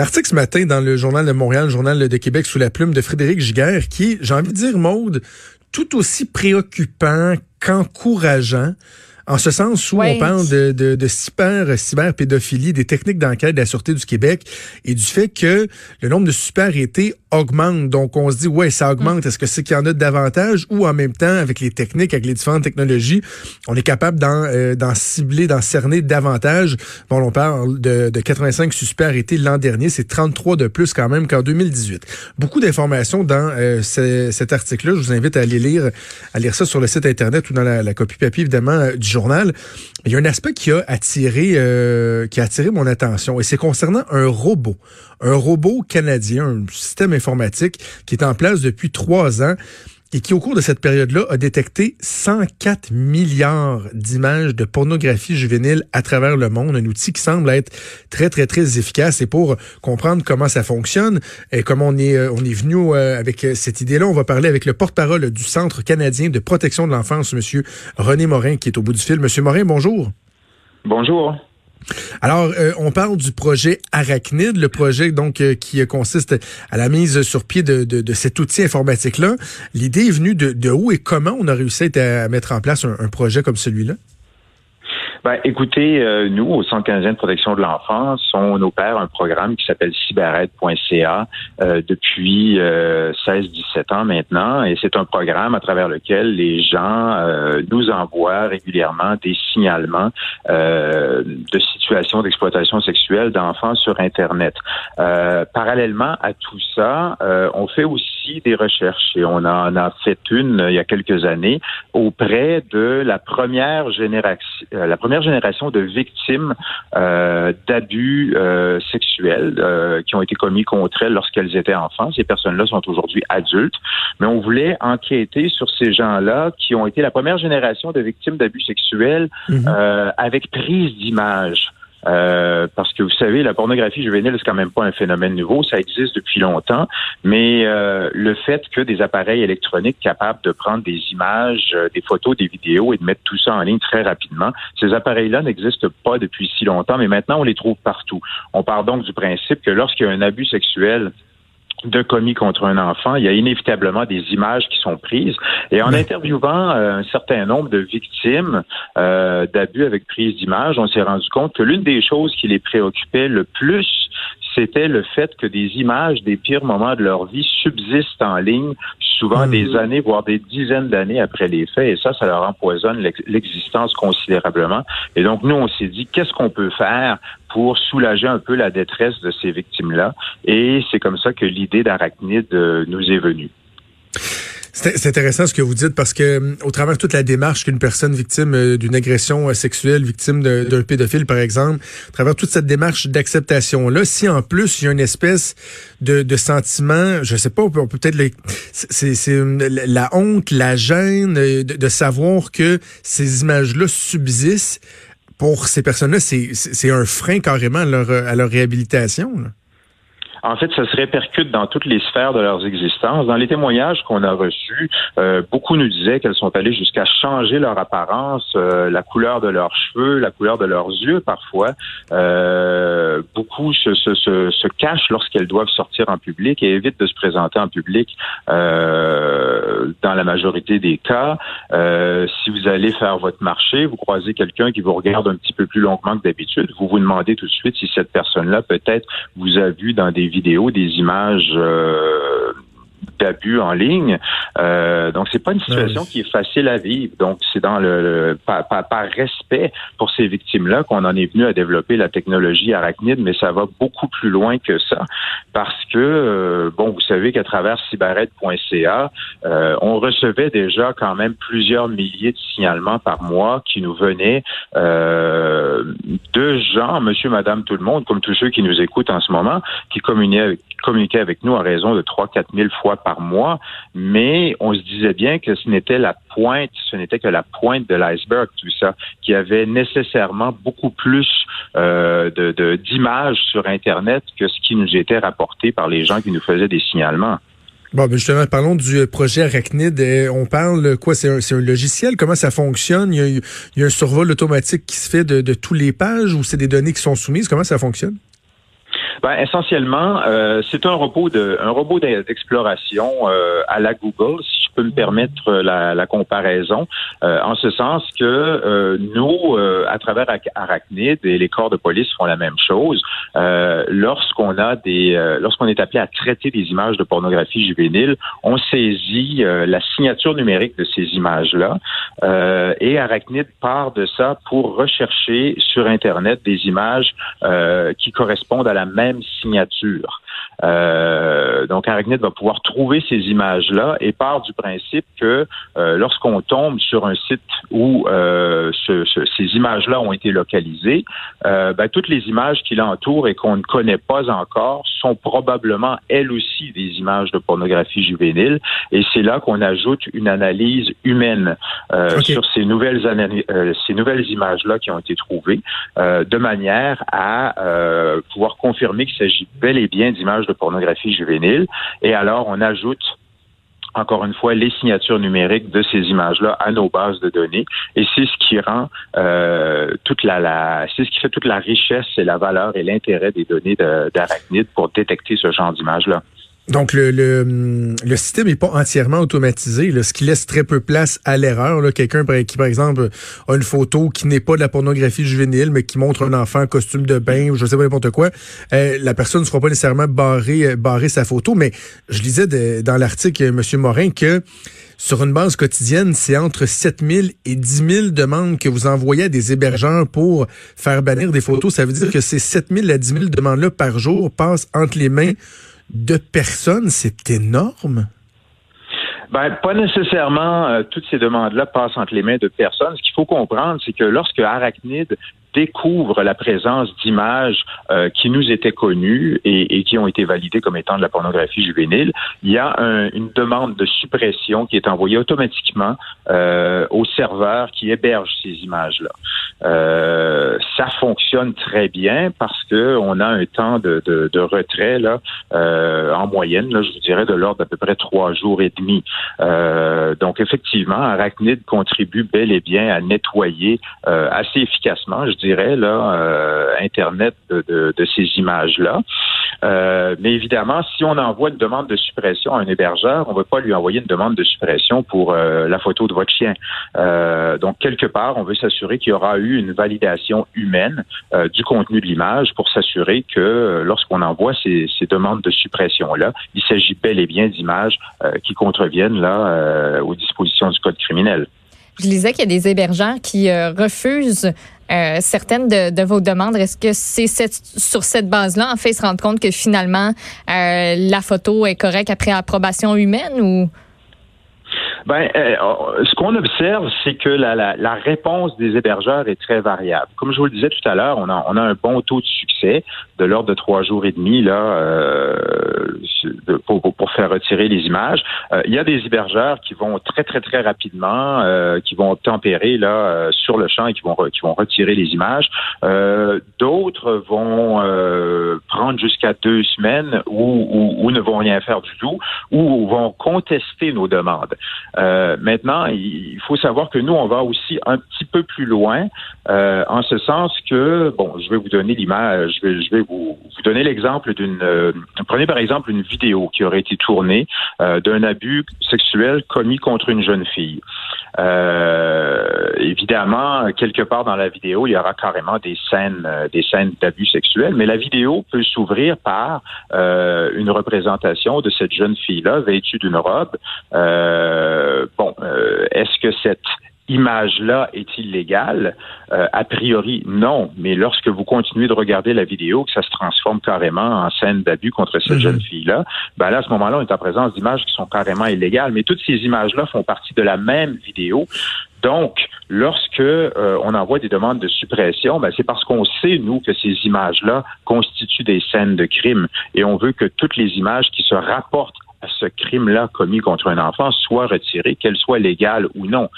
L'article ce matin dans le Journal de Montréal, le Journal de Québec, sous la plume de Frédéric Giguère, qui, j'ai envie de dire, Maude, tout aussi préoccupant qu'encourageant en ce sens où on parle de, de, de cyber, cyberpédophilie, des techniques d'enquête de la Sûreté du Québec et du fait que le nombre de super-été augmente. Donc, on se dit, ouais, ça augmente. Est-ce que c'est qu'il y en a davantage? Ou en même temps, avec les techniques, avec les différentes technologies, on est capable d'en euh, cibler, d'en cerner davantage? Bon, on parle de, de 85 suspects arrêtés l'an dernier. C'est 33 de plus quand même qu'en 2018. Beaucoup d'informations dans euh, cet article-là. Je vous invite à aller lire, à lire ça sur le site Internet ou dans la, la copie papier, évidemment, euh, du journal. Il y a un aspect qui a attiré, euh, qui a attiré mon attention, et c'est concernant un robot, un robot canadien, un système informatique qui est en place depuis trois ans et qui, au cours de cette période-là, a détecté 104 milliards d'images de pornographie juvénile à travers le monde. Un outil qui semble être très, très, très efficace. Et pour comprendre comment ça fonctionne et comment on est, euh, on est venu euh, avec cette idée-là, on va parler avec le porte-parole du Centre canadien de protection de l'enfance, Monsieur René Morin, qui est au bout du fil. Monsieur Morin, bonjour. Bonjour. Alors, euh, on parle du projet Arachnid, le projet donc euh, qui consiste à la mise sur pied de, cet outil informatique-là. L'idée est venue de, où et comment on a réussi à, mettre en place un projet comme celui-là? Ben, écoutez, euh, nous, au Centre canadien de protection de l'enfance, on opère un programme qui s'appelle cyberAide.ca euh, depuis 16-17 euh, ans maintenant. Et c'est un programme à travers lequel les gens euh, nous envoient régulièrement des signalements de situations d'exploitation sexuelle d'enfants sur Internet. parallèlement à tout ça, on fait aussi des recherches et on en a fait une il y a quelques années auprès de la première génération, la première génération de victimes euh, d'abus euh, sexuels euh, qui ont été commis contre elles lorsqu'elles étaient enfants. Ces personnes-là sont aujourd'hui adultes, mais on voulait enquêter sur ces gens-là qui ont été la première génération de victimes d'abus sexuels mhm. avec prise d'image. Euh, parce que vous savez, la pornographie juvénile, c'est quand même pas un phénomène nouveau, ça existe depuis longtemps, mais euh, le fait que des appareils électroniques capables de prendre des images, euh, des photos, des vidéos et de mettre tout ça en ligne très rapidement, ces appareils-là n'existent pas depuis si longtemps, mais maintenant on les trouve partout. On part donc du principe que lorsqu'il y a un abus sexuel de commis contre un enfant, il y a inévitablement des images qui sont prises. Et en interviewant euh, un certain nombre de victimes euh, d'abus avec prise d'images, on s'est rendu compte que l'une des choses qui les préoccupait le plus, c'était le fait que des images des pires moments de leur vie subsistent en ligne, souvent des mhm. années, voire des dizaines d'années après les faits, et ça, ça leur empoisonne l'existence considérablement. Et donc, nous, on s'est dit, qu'est-ce qu'on peut faire pour soulager un peu la détresse de ces victimes-là? Et c'est comme ça que l'idée d'Arachnide euh, nous est venue. C'est intéressant ce que vous dites parce que euh, au travers toute la démarche qu'une personne victime euh, d'une agression euh, sexuelle, victime d'un pédophile par exemple, à travers toute cette démarche d'acceptation là, si en plus il y a une espèce de, de sentiment, je sais pas, peut, peut-être c'est la honte, la gêne de, savoir que ces images là subsistent pour ces personnes-là, c'est un frein carrément à leur, à leur réhabilitation. Là en fait, ça se répercute dans toutes les sphères de leurs existences. Dans les témoignages qu'on a reçus, euh, beaucoup nous disaient qu'elles sont allées jusqu'à changer leur apparence, euh, la couleur de leurs cheveux, la couleur de leurs yeux parfois. Euh, beaucoup se, se, se, se cachent lorsqu'elles doivent sortir en public et évitent de se présenter en public dans la majorité des cas. si vous allez faire votre marché, vous croisez quelqu'un qui vous regarde un petit peu plus longuement que d'habitude, vous vous demandez tout de suite si cette personne-là peut-être vous a vu dans des vidéos, des images euh, d'abus en ligne. Euh, donc, c'est pas une situation qui est facile à vivre. Donc, c'est dans le, par, respect pour ces victimes-là qu'on en est venu à développer la technologie arachnide, mais ça va beaucoup plus loin que ça, parce que euh, bon, vous savez qu'à travers cyberette.ca, euh, on recevait déjà quand même plusieurs milliers de signalements par mois qui nous venaient euh, de gens, Monsieur, Madame, tout le monde, comme tous ceux qui nous écoutent en ce moment, qui communiquaient, communiquaient avec nous à raison de 3-4 000 fois par mois, mais on se disait bien que ce n'était la pointe, ce n'était que la pointe de l'iceberg, tout ça, qui avait nécessairement beaucoup plus euh, de d'images sur Internet que ce qui nous était rapporté par les gens qui nous faisaient des signalements. Bon, ben justement, parlons du euh, projet Arachnid. Euh, on parle quoi? C'est un, logiciel? Comment ça fonctionne? Il y, a, il y a, un survol automatique qui se fait de, de tous les pages ou c'est des données qui sont soumises? Comment ça fonctionne? Ben, essentiellement, euh, c'est un robot un robot d'exploration euh, à la Google, je peux me permettre la, la comparaison, euh, en ce sens que euh, nous, à travers Arachnid et les corps de police font la même chose. lorsqu'on a des, lorsqu'on est appelé à traiter des images de pornographie juvénile, on saisit la signature numérique de ces images-là et Arachnid part de ça pour rechercher sur Internet des images qui correspondent à la même signature. Euh, donc, Arachnid va pouvoir trouver ces images-là et part du principe que euh, lorsqu'on tombe sur un site où euh, ces images-là ont été localisées, ben, toutes les images qui l'entourent et qu'on ne connaît pas encore sont probablement elles aussi des images de pornographie juvénile. Et c'est là qu'on ajoute une analyse humaine sur ces nouvelles ces nouvelles images-là qui ont été trouvées, de manière à pouvoir confirmer qu'il s'agit bel et bien d'images de pornographie juvénile. Et alors, on ajoute encore une fois, les signatures numériques de ces images-là à nos bases de données. Et c'est ce qui rend euh, toute la, c'est ce qui fait toute la richesse et la valeur et l'intérêt des données d'Arachnid pour détecter ce genre d'images-là. Donc, le, le, système n'est pas entièrement automatisé, ce qui laisse très peu place à l'erreur. Quelqu'un qui, par exemple, a une photo qui n'est pas de la pornographie juvénile, mais qui montre un enfant en costume de bain ou je sais pas n'importe quoi, euh, la personne ne sera pas nécessairement barrée, euh, barrer sa photo. Mais je lisais dans l'article, M. Morin, que sur une base quotidienne, c'est entre 7 000 et 10 000 demandes que vous envoyez à des hébergeurs pour faire bannir des photos. Ça veut dire que ces 7 000 à 10 000 demandes-là par jour passent entre les mains de personnes, c'est énorme. Ben, pas nécessairement euh, toutes ces demandes-là passent entre les mains de personnes. Ce qu'il faut comprendre, c'est que lorsque Arachnid découvre la présence d'images euh, qui nous étaient connues et, qui ont été validées comme étant de la pornographie juvénile, il y a une demande de suppression qui est envoyée automatiquement euh, au serveur qui héberge ces images-là. Euh, ça fonctionne très bien parce que on a un temps de, de, de retrait là, euh, en moyenne, là, je vous dirais de l'ordre d'à peu près trois jours et demi. Euh, donc effectivement, Arachnid contribue bel et bien à nettoyer assez efficacement, dirais là, Internet de, ces images-là. mais évidemment, si on envoie une demande de suppression à un hébergeur, on ne va pas lui envoyer une demande de suppression pour la photo de votre chien. donc quelque part, on veut s'assurer qu'il y aura eu une validation humaine euh, du contenu de l'image pour s'assurer que euh, lorsqu'on envoie ces, demandes de suppression-là, il s'agit bel et bien d'images euh, qui contreviennent là aux dispositions du code criminel. Je disais qu'il y a des hébergeurs qui refusent certaines de, vos demandes? Est-ce que c'est sur cette base-là, en fait, se rendent compte que finalement, la photo est correcte après approbation humaine ou? Ben, euh, ce qu'on observe, c'est que la, la, la, réponse des hébergeurs est très variable. Comme je vous le disais tout à l'heure, on a, on a un bon taux de succès de l'ordre de trois jours et demi là euh, pour, pour, faire retirer les images. Euh, il y a des hébergeurs qui vont très très très rapidement, euh, qui vont tempérer là sur le champ et qui vont qui vont retirer les images. D'autres vont prendre jusqu'à deux semaines ou, ne vont rien faire du tout ou vont contester nos demandes. Euh, maintenant, il faut savoir que nous, on va aussi un petit peu plus loin, euh, en ce sens que, bon, je vais vous donner l'image, je vais, je vais vous, vous donner l'exemple d'une, euh, prenez par exemple une vidéo qui aurait été tournée d'un abus sexuel commis contre une jeune fille. Évidemment, quelque part dans la vidéo, il y aura carrément des scènes, des scènes d'abus sexuels, mais la vidéo peut s'ouvrir par une représentation de cette jeune fille-là vêtue d'une robe. Euh, bon, euh, est-ce que cette image-là est illégale? Euh, a priori, non. Mais lorsque vous continuez de regarder la vidéo, que ça se transforme carrément en scène d'abus contre cette mhm. jeune fille-là, ben là, à ce moment-là, on est en présence d'images qui sont carrément illégales. Mais toutes ces images-là font partie de la même vidéo. Donc, lorsque on envoie des demandes de suppression, ben c'est parce qu'on sait, nous, que ces images-là constituent des scènes de crime. Et on veut que toutes les images qui se rapportent à ce crime-là commis contre un enfant soit retiré, qu'elle soit légale ou non.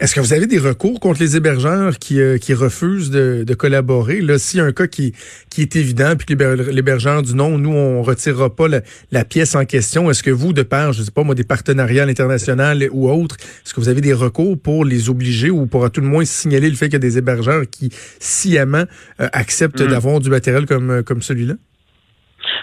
Est-ce que vous avez des recours contre les hébergeurs qui, euh, qui refusent de, de collaborer? Là, s'il y a un cas qui, qui est évident, puis que l'hébergeur dit non, nous, on retirera pas la, pièce en question, est-ce que vous, de part, je sais pas moi, des partenariats internationaux ou autres, est-ce que vous avez des recours pour les obliger ou pour à tout le moins signaler le fait qu'il y a des hébergeurs qui sciemment euh, acceptent mm-hmm. d'avoir du matériel comme, comme celui-là?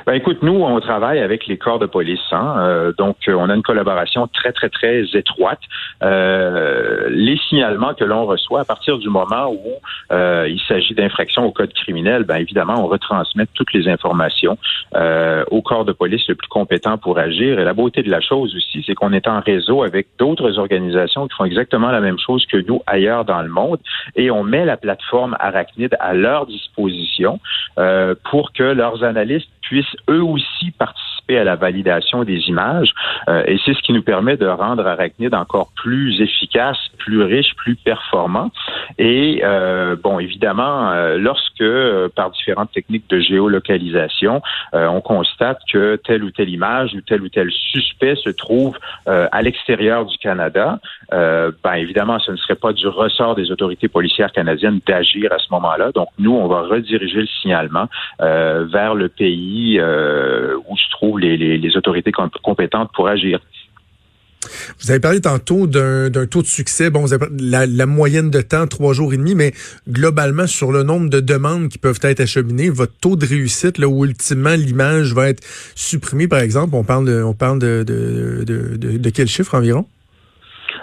Ben écoute, nous, on travaille avec les corps de police. Hein, euh, donc, euh, on a une collaboration très, très, très étroite. Euh, les signalements que l'on reçoit à partir du moment où euh, il s'agit d'infractions au code criminel, ben évidemment, on retransmet toutes les informations au corps de police le plus compétent pour agir. Et la beauté de la chose aussi, c'est qu'on est en réseau avec d'autres organisations qui font exactement la même chose que nous ailleurs dans le monde. Et on met la plateforme Arachnid à leur disposition pour que leurs analystes puissent eux aussi à la validation des images. Euh, et c'est ce qui nous permet de rendre Arachnid encore plus efficace, plus riche, plus performant. Et euh, bon, évidemment, euh, lorsque par différentes techniques de géolocalisation, on constate que telle ou telle image ou tel ou tel suspect se trouve à l'extérieur du Canada, ben évidemment, ce ne serait pas du ressort des autorités policières canadiennes d'agir à ce moment-là. Donc nous, on va rediriger le signalement vers le pays euh, où se trouvent les, autorités compétentes pour agir. Vous avez parlé tantôt d'un taux de succès. Bon, vous avez la, la, moyenne de temps, trois jours et demi, mais globalement, sur le nombre de demandes qui peuvent être acheminées, votre taux de réussite, là où ultimement l'image va être supprimée, par exemple, on parle on parle de quel chiffre environ?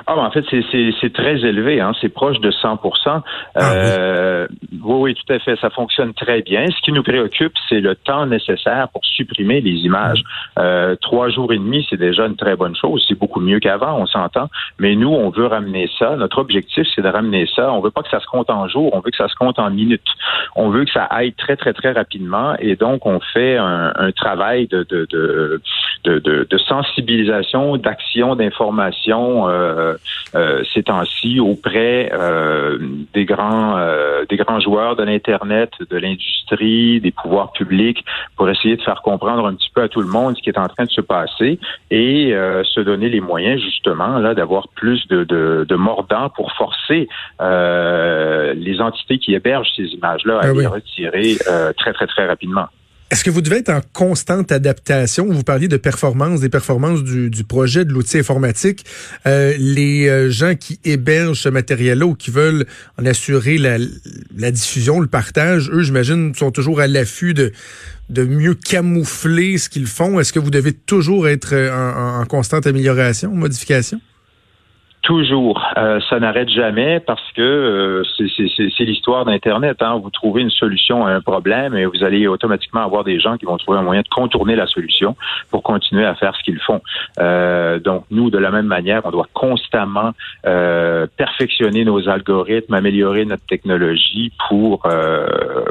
Ah, ben, en fait, c'est très élevé. Hein. C'est proche de 100 ah, euh, oui. oui. tout à fait. Ça fonctionne très bien. Ce qui nous préoccupe, c'est le temps nécessaire pour supprimer les images. Euh, trois jours et demi, c'est déjà une très bonne chose. C'est beaucoup mieux qu'avant, on s'entend. Mais nous, on veut ramener ça. Notre objectif, c'est de ramener ça. On veut pas que ça se compte en jours. On veut que ça se compte en minutes. On veut que ça aille très, très, très rapidement. Et donc, on fait un, un travail de, de, de, de, de sensibilisation, d'action, d'information. Euh, euh, euh, ces temps-ci auprès euh, des grands des grands joueurs de l'internet, de l'industrie, des pouvoirs publics, pour essayer de faire comprendre un petit peu à tout le monde ce qui est en train de se passer et se donner les moyens justement là d'avoir plus de, de, mordants pour forcer les entités qui hébergent ces images-là à ah les retirer très très très rapidement. Est-ce que vous devez être en constante adaptation? Vous parliez de performance, des performances du, du projet, de l'outil informatique. Euh, les euh, gens qui hébergent ce matériel-là ou qui veulent en assurer la, la diffusion, le partage, eux, j'imagine, sont toujours à l'affût de, de mieux camoufler ce qu'ils font. Est-ce que vous devez toujours être euh, en, en constante amélioration, modification? Toujours. Euh, ça n'arrête jamais parce que euh, c'est l'histoire d'Internet. Hein. Vous trouvez une solution à un problème et vous allez automatiquement avoir des gens qui vont trouver un moyen de contourner la solution pour continuer à faire ce qu'ils font. Euh, donc, nous, de la même manière, on doit constamment perfectionner nos algorithmes, améliorer notre technologie pour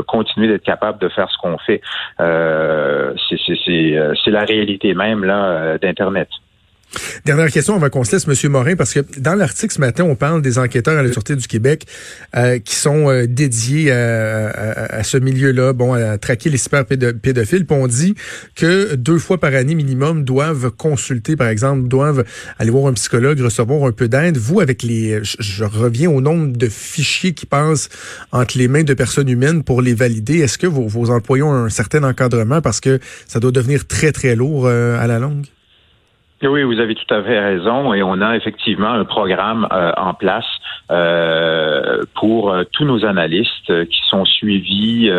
continuer d'être capable de faire ce qu'on fait. c'est la réalité même là d'Internet. Dernière question avant qu'on se laisse, Monsieur Morin, parce que dans l'article ce matin, on parle des enquêteurs à la Sûreté du Québec euh, qui sont euh, dédiés à, ce milieu-là, bon, à traquer les cyberpédophiles. Puis on dit que deux fois par année minimum doivent consulter, par exemple, doivent aller voir un psychologue, recevoir un peu d'aide. Vous, avec les, je, reviens au nombre de fichiers qui passent entre les mains de personnes humaines pour les valider. Est-ce que vos, employés ont un certain encadrement? Parce que ça doit devenir très très lourd euh, à la longue? Oui, vous avez tout à fait raison. Et on a effectivement un programme euh, en place euh, pour euh, tous nos analystes qui sont suivis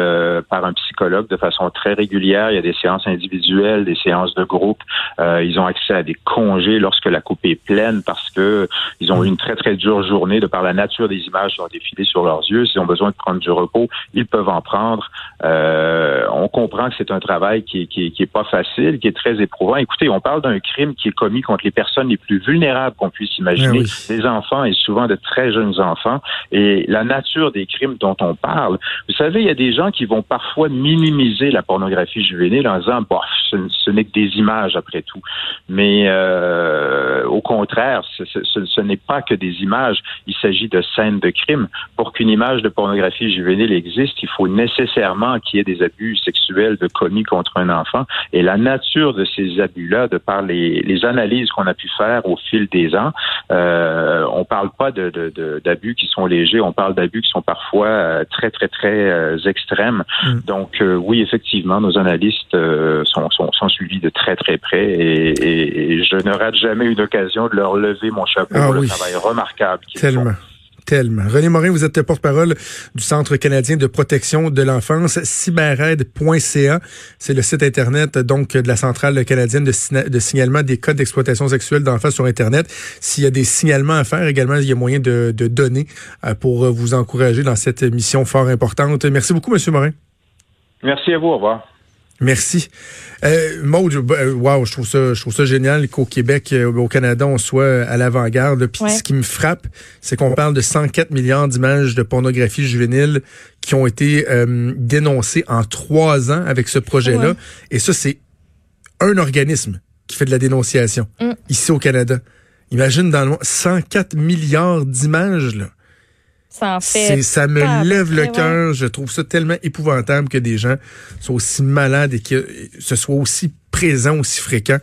par un psychologue de façon très régulière. Il y a des séances individuelles, des séances de groupe. ils ont accès à des congés lorsque la coupe est pleine parce que ils ont eu une très très dure journée de par la nature des images qui ont défilé sur leurs yeux. S'ils ont besoin de prendre du repos, ils peuvent en prendre. on comprend que c'est un travail qui, qui, qui est pas facile, qui est très éprouvant. Écoutez, on parle d'un crime qui commis contre les personnes les plus vulnérables qu'on puisse imaginer, ah les enfants et souvent de très jeunes enfants. Et la nature des crimes dont on parle, vous savez, il y a des gens qui vont parfois minimiser la pornographie juvénile en disant, bof, ce, n'est que des images après tout. Mais euh, au contraire, ce, n'est pas que des images. Il s'agit de scènes de crime. Pour qu'une image de pornographie juvénile existe, il faut nécessairement qu'il y ait des abus sexuels commis contre un enfant. Et la nature de ces abus-là, de par les, les analyses qu'on a pu faire au fil des ans, euh, on parle pas d'abus qui sont légers, on parle d'abus qui sont parfois euh, très très très euh, extrêmes. Mm. Donc euh, oui, effectivement, nos analystes sont, sont, sont, suivis de très très près et, et, je ne rate jamais une occasion de leur lever mon chapeau ah pour le travail remarquable qu'ils font. René Morin, vous êtes porte-parole du Centre canadien de protection de l'enfance, cyberaide.ca. C'est le site Internet donc de la Centrale canadienne de, signalement des cas d'exploitation sexuelle d'enfants sur Internet. S'il y a des signalements à faire également, il y a moyen de, de donner euh, pour vous encourager dans cette mission fort importante. Merci beaucoup, Monsieur Morin. Merci à vous. Au revoir. Merci. Euh, Maud, euh, wow, je trouve ça, je trouve ça génial qu'au Québec, euh, au Canada, on soit à l'avant-garde. Puis ce qui me frappe, c'est qu'on parle de 104 milliards d'images de pornographie juvénile qui ont été euh, dénoncées en trois ans avec ce projet-là. Et ça, c'est un organisme qui fait de la dénonciation mm. ici au Canada. Imagine dans le monde, 104 milliards d'images, là. Ça fait. Ça me lève le cœur. Je trouve ça tellement épouvantable que des gens soient aussi malades et que ce soit aussi présent aussi fréquent.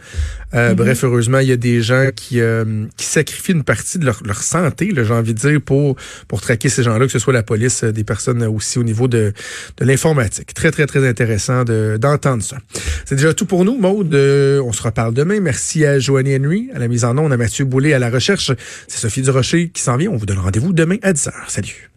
Euh, mm-hmm. Bref, heureusement, il y a des gens qui, euh, qui sacrifient une partie de leur, leur santé, j'ai envie de dire, pour, pour traquer ces gens-là, que ce soit la police, euh, des personnes aussi au niveau de, de l'informatique. Très, très, très intéressant d'entendre ça. C'est déjà tout pour nous, Maude. on se reparle demain. Merci à Joanny Henry, à la mise en onde, à Mathieu Boulay, à la recherche. C'est Sophie Durocher qui s'en vient. On vous donne rendez-vous demain à 10h. Salut.